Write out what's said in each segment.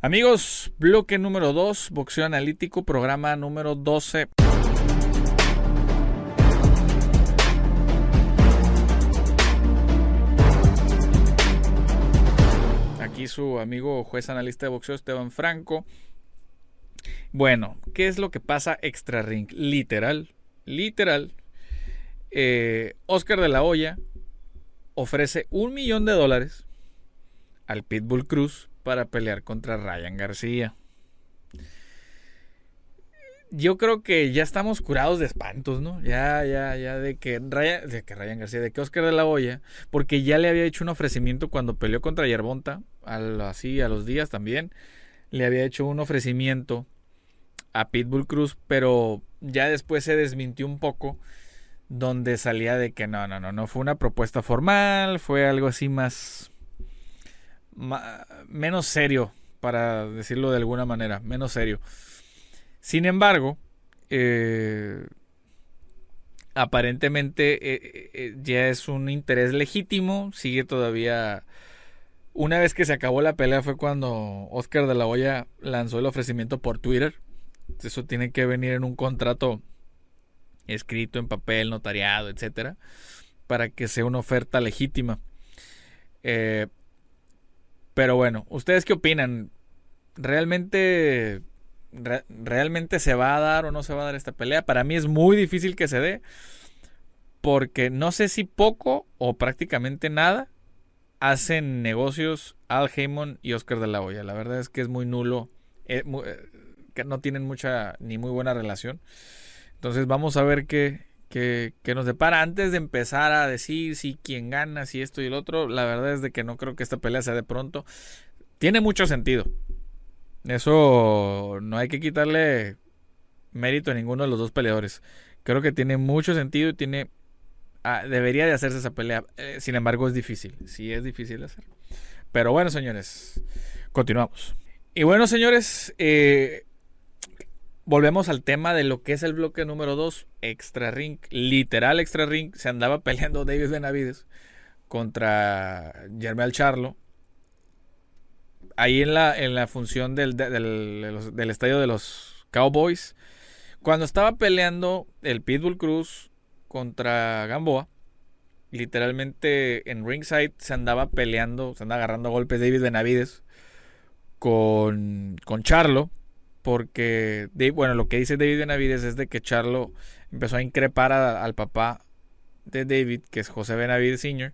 Amigos, bloque número 2, boxeo analítico, programa número 12. Aquí su amigo juez analista de boxeo Esteban Franco. Bueno, ¿qué es lo que pasa extra ring? Literal, literal. Eh, Oscar de la Hoya ofrece un millón de dólares al Pitbull Cruz para pelear contra Ryan García. Yo creo que ya estamos curados de espantos, ¿no? Ya, ya, ya de que Ryan, de que Ryan García, de que Oscar de la Hoya, porque ya le había hecho un ofrecimiento cuando peleó contra Yerbonta, así a los días también, le había hecho un ofrecimiento a Pitbull Cruz, pero ya después se desmintió un poco, donde salía de que no, no, no, no fue una propuesta formal, fue algo así más menos serio, para decirlo de alguna manera, menos serio. Sin embargo, eh, aparentemente eh, eh, ya es un interés legítimo, sigue todavía... Una vez que se acabó la pelea fue cuando Oscar de la Hoya lanzó el ofrecimiento por Twitter. Eso tiene que venir en un contrato escrito en papel, notariado, etcétera, para que sea una oferta legítima. Pero bueno, ¿ustedes qué opinan? ¿Realmente, ¿Realmente se va a dar o no se va a dar esta pelea? Para mí es muy difícil que se dé. Porque no sé si poco o prácticamente nada hacen negocios Al Heyman y Oscar de la Hoya. La verdad es que es muy nulo. Eh, eh, que no tienen mucha ni muy buena relación. Entonces vamos a ver qué, que, nos depara antes de empezar a decir si quién gana, si esto y el otro. La verdad es de que no creo que esta pelea sea de pronto. Tiene mucho sentido. Eso no hay que quitarle mérito a ninguno de los dos peleadores. Creo que tiene mucho sentido y tiene ah, debería de hacerse esa pelea. Eh, sin embargo, es difícil. Sí, es difícil de hacer. Pero bueno, señores, continuamos. Y bueno, señores, eh, volvemos al tema de lo que es el bloque número 2, extra ring, literal extra ring, se andaba peleando David Benavides contra Germel Charlo. Ahí en la, en la función del, del, estadio de los Cowboys. Cuando estaba peleando el Pitbull Cruz contra Gamboa, literalmente en ringside se andaba peleando, se andaba agarrando golpes David Benavides con, con Charlo porque, bueno, lo que dice David Benavides es de que Charlo empezó a increpar al papá de David, que es José Benavides Sr.,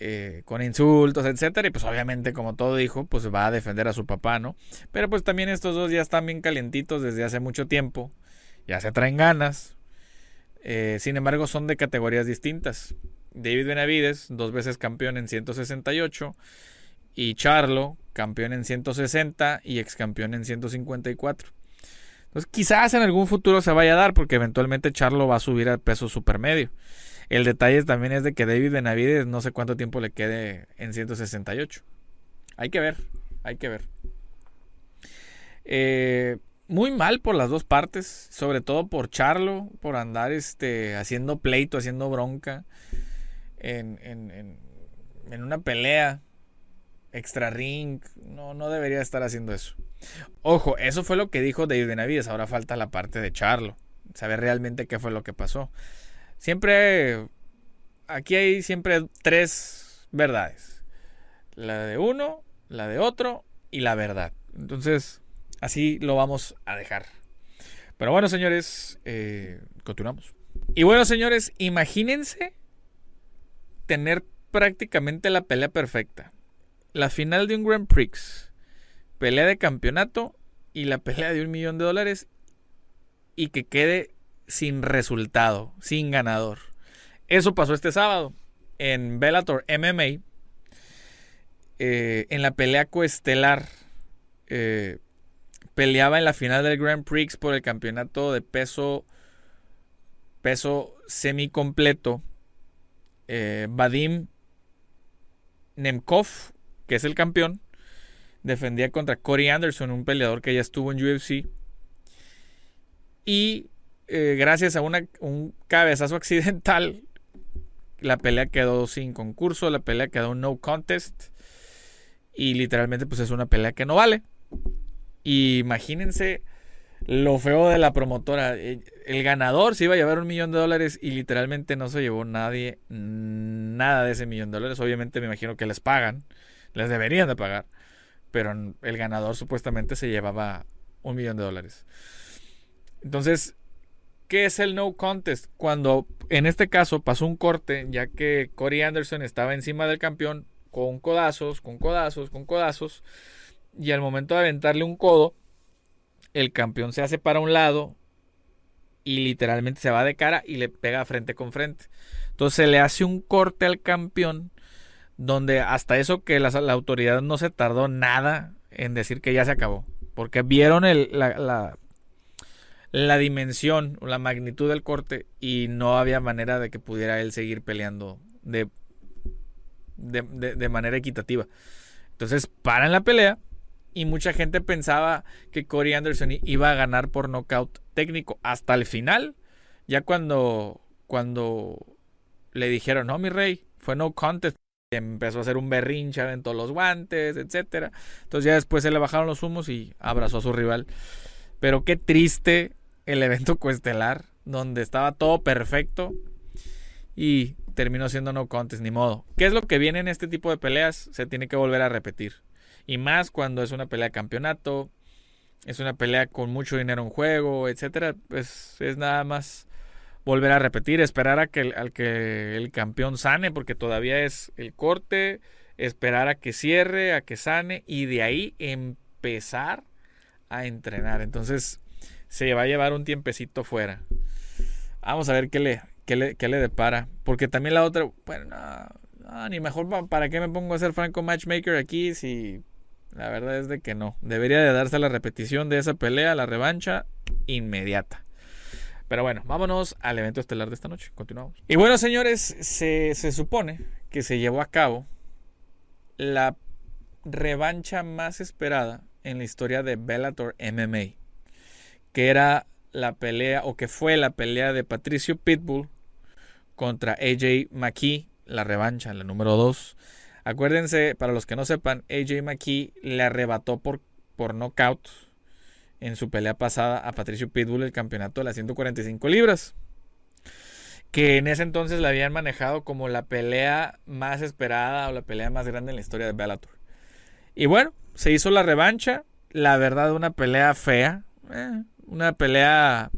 eh, con insultos, etcétera, y pues obviamente, como todo hijo, pues va a defender a su papá, ¿no? Pero pues también estos dos ya están bien calientitos desde hace mucho tiempo, ya se traen ganas, eh, sin embargo, son de categorías distintas. David Benavides, dos veces campeón en 168, y Charlo, campeón en 160 y ex campeón en 154. Entonces, quizás en algún futuro se vaya a dar, porque eventualmente Charlo va a subir al peso supermedio. El detalle también es de que David Benavides no sé cuánto tiempo le quede en 168. Hay que ver, hay que ver. Eh, muy mal por las dos partes, sobre todo por Charlo, por andar este, haciendo pleito, haciendo bronca en, en, en una pelea extra ring. No, no debería estar haciendo eso. Ojo, eso fue lo que dijo David Benavides. Ahora falta la parte de Charlo. Saber realmente qué fue lo que pasó. Siempre. Aquí hay siempre tres verdades: la de uno, la de otro y la verdad. Entonces, así lo vamos a dejar. Pero bueno, señores, eh, continuamos. Y bueno, señores, imagínense tener prácticamente la pelea perfecta la final de un Grand Prix, pelea de campeonato y la pelea de un millón de dólares y que quede sin resultado, sin ganador. Eso pasó este sábado en Bellator MMA, eh, en la pelea coestelar. Eh, peleaba en la final del Grand Prix por el campeonato de peso peso semicompleto. Eh, Vadim Nemkov que es el campeón, defendía contra Corey Anderson, un peleador que ya estuvo en UFC. Y eh, gracias a un cabezazo accidental, la pelea quedó sin concurso, la pelea quedó no contest. Y literalmente pues es una pelea que no vale. Y imagínense lo feo de la promotora. Eh, el ganador se iba a llevar un millón de dólares y literalmente no se llevó nadie nada de ese millón de dólares. Obviamente me imagino que les pagan, les deberían de pagar, pero el ganador supuestamente se llevaba un millón de dólares. Entonces, ¿qué es el no contest? Cuando en este caso pasó un corte, ya que Corey Anderson estaba encima del campeón con codazos, con codazos, con codazos, y al momento de aventarle un codo, el campeón se hace para un lado y literalmente se va de cara y le pega frente con frente. Entonces se le hace un corte al campeón donde hasta eso que la, autoridad no se tardó nada en decir que ya se acabó. Porque vieron la, la, dimensión o la magnitud del corte y no había manera de que pudiera él seguir peleando de, de, de manera equitativa. Entonces paran la pelea y mucha gente pensaba que Corey Anderson iba a ganar por nocaut técnico hasta el final. Ya cuando, cuando le dijeron, no, mi rey, fue no contest. Empezó a hacer un berrinche, aventó los guantes, etcétera. Entonces ya después se le bajaron los humos y abrazó a su rival. Pero qué triste el evento cuestelar, donde estaba todo perfecto y terminó siendo no contest, ni modo. ¿Qué es lo que viene en este tipo de peleas? Se tiene que volver a repetir. Y más cuando es una pelea de campeonato, es una pelea con mucho dinero en juego, etcétera, pues es nada más volver a repetir, esperar a que, al que el campeón sane, porque todavía es el corte, esperar a que cierre, a que sane y de ahí empezar a entrenar. Entonces se va a llevar un tiempecito fuera. Vamos a ver qué le, qué le, qué le depara. Porque también la otra, bueno, ni mejor para qué me pongo a ser Franco Matchmaker aquí si la verdad es de que no. Debería de darse la repetición de esa pelea, la revancha, inmediata. Pero bueno, vámonos al evento estelar de esta noche. Continuamos. Y bueno, señores, se, supone que se llevó a cabo la revancha más esperada en la historia de Bellator MMA. Que era la pelea, o que fue la pelea de Patricio Pitbull contra AJ McKee, la revancha, la número 2 Acuérdense, para los que no sepan, AJ McKee le arrebató por, por knockout en su pelea pasada a Patricio Pitbull el campeonato de las 145 libras. Que en ese entonces la habían manejado como la pelea más esperada o la pelea más grande en la historia de Bellator. Y bueno, se hizo la revancha. La verdad, una pelea fea. Eh, una pelea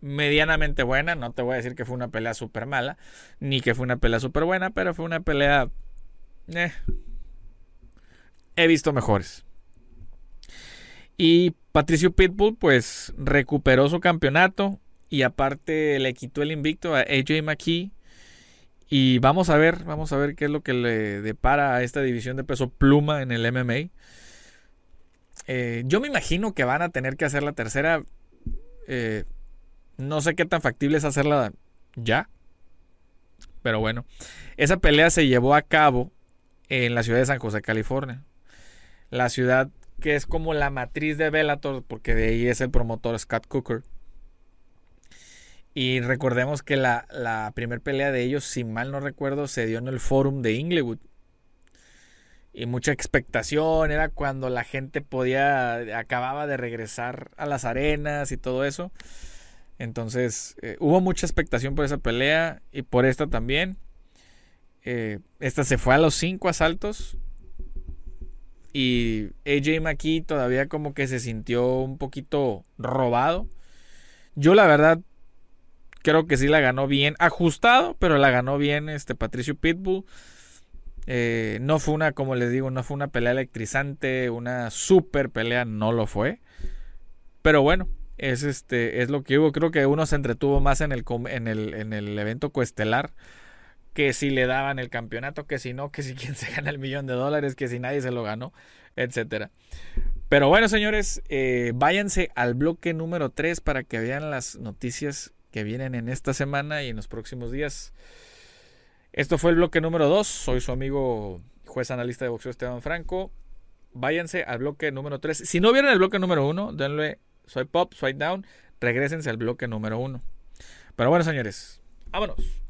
medianamente buena. No te voy a decir que fue una pelea súper mala, ni que fue una pelea súper buena, pero fue una pelea eh, he visto mejores. Y Patricio Pitbull pues recuperó su campeonato y aparte le quitó el invicto a AJ McKee. Y vamos a ver, vamos a ver qué es lo que le depara a esta división de peso pluma en el MMA. Eh, yo me imagino que van a tener que hacer la tercera. Eh, no sé qué tan factible es hacerla ya. Pero bueno, esa pelea se llevó a cabo en la ciudad de San José, California. La ciudad que es como la matriz de Bellator, porque de ahí es el promotor Scott Cooker. Y recordemos que la, la primera pelea de ellos, si mal no recuerdo, se dio en el Forum de Inglewood. Y mucha expectación, era cuando la gente podía, acababa de regresar a las arenas y todo eso. Entonces, eh, hubo mucha expectación por esa pelea y por esta también. Eh, esta se fue a los cinco asaltos. Y AJ McKee todavía como que se sintió un poquito robado. Yo la verdad creo que sí la ganó bien. Ajustado, pero la ganó bien este Patricio Pitbull. Eh, no fue una, como les digo, no fue una pelea electrizante, una super pelea, no lo fue. Pero bueno, es este, es lo que hubo. Creo que uno se entretuvo más en el, en el, en el evento coestelar que si le daban el campeonato, que si no, que si quien se gana el millón de dólares, que si nadie se lo ganó, etcétera. Pero bueno, señores, eh, váyanse al bloque número 3 para que vean las noticias que vienen en esta semana y en los próximos días. Esto fue el bloque número 2. Soy su amigo juez analista de boxeo Esteban Franco. Váyanse al bloque número 3. Si no vieron el bloque número 1, denle swipe up, swipe down. Regrésense al bloque número 1. Pero bueno, señores, vámonos.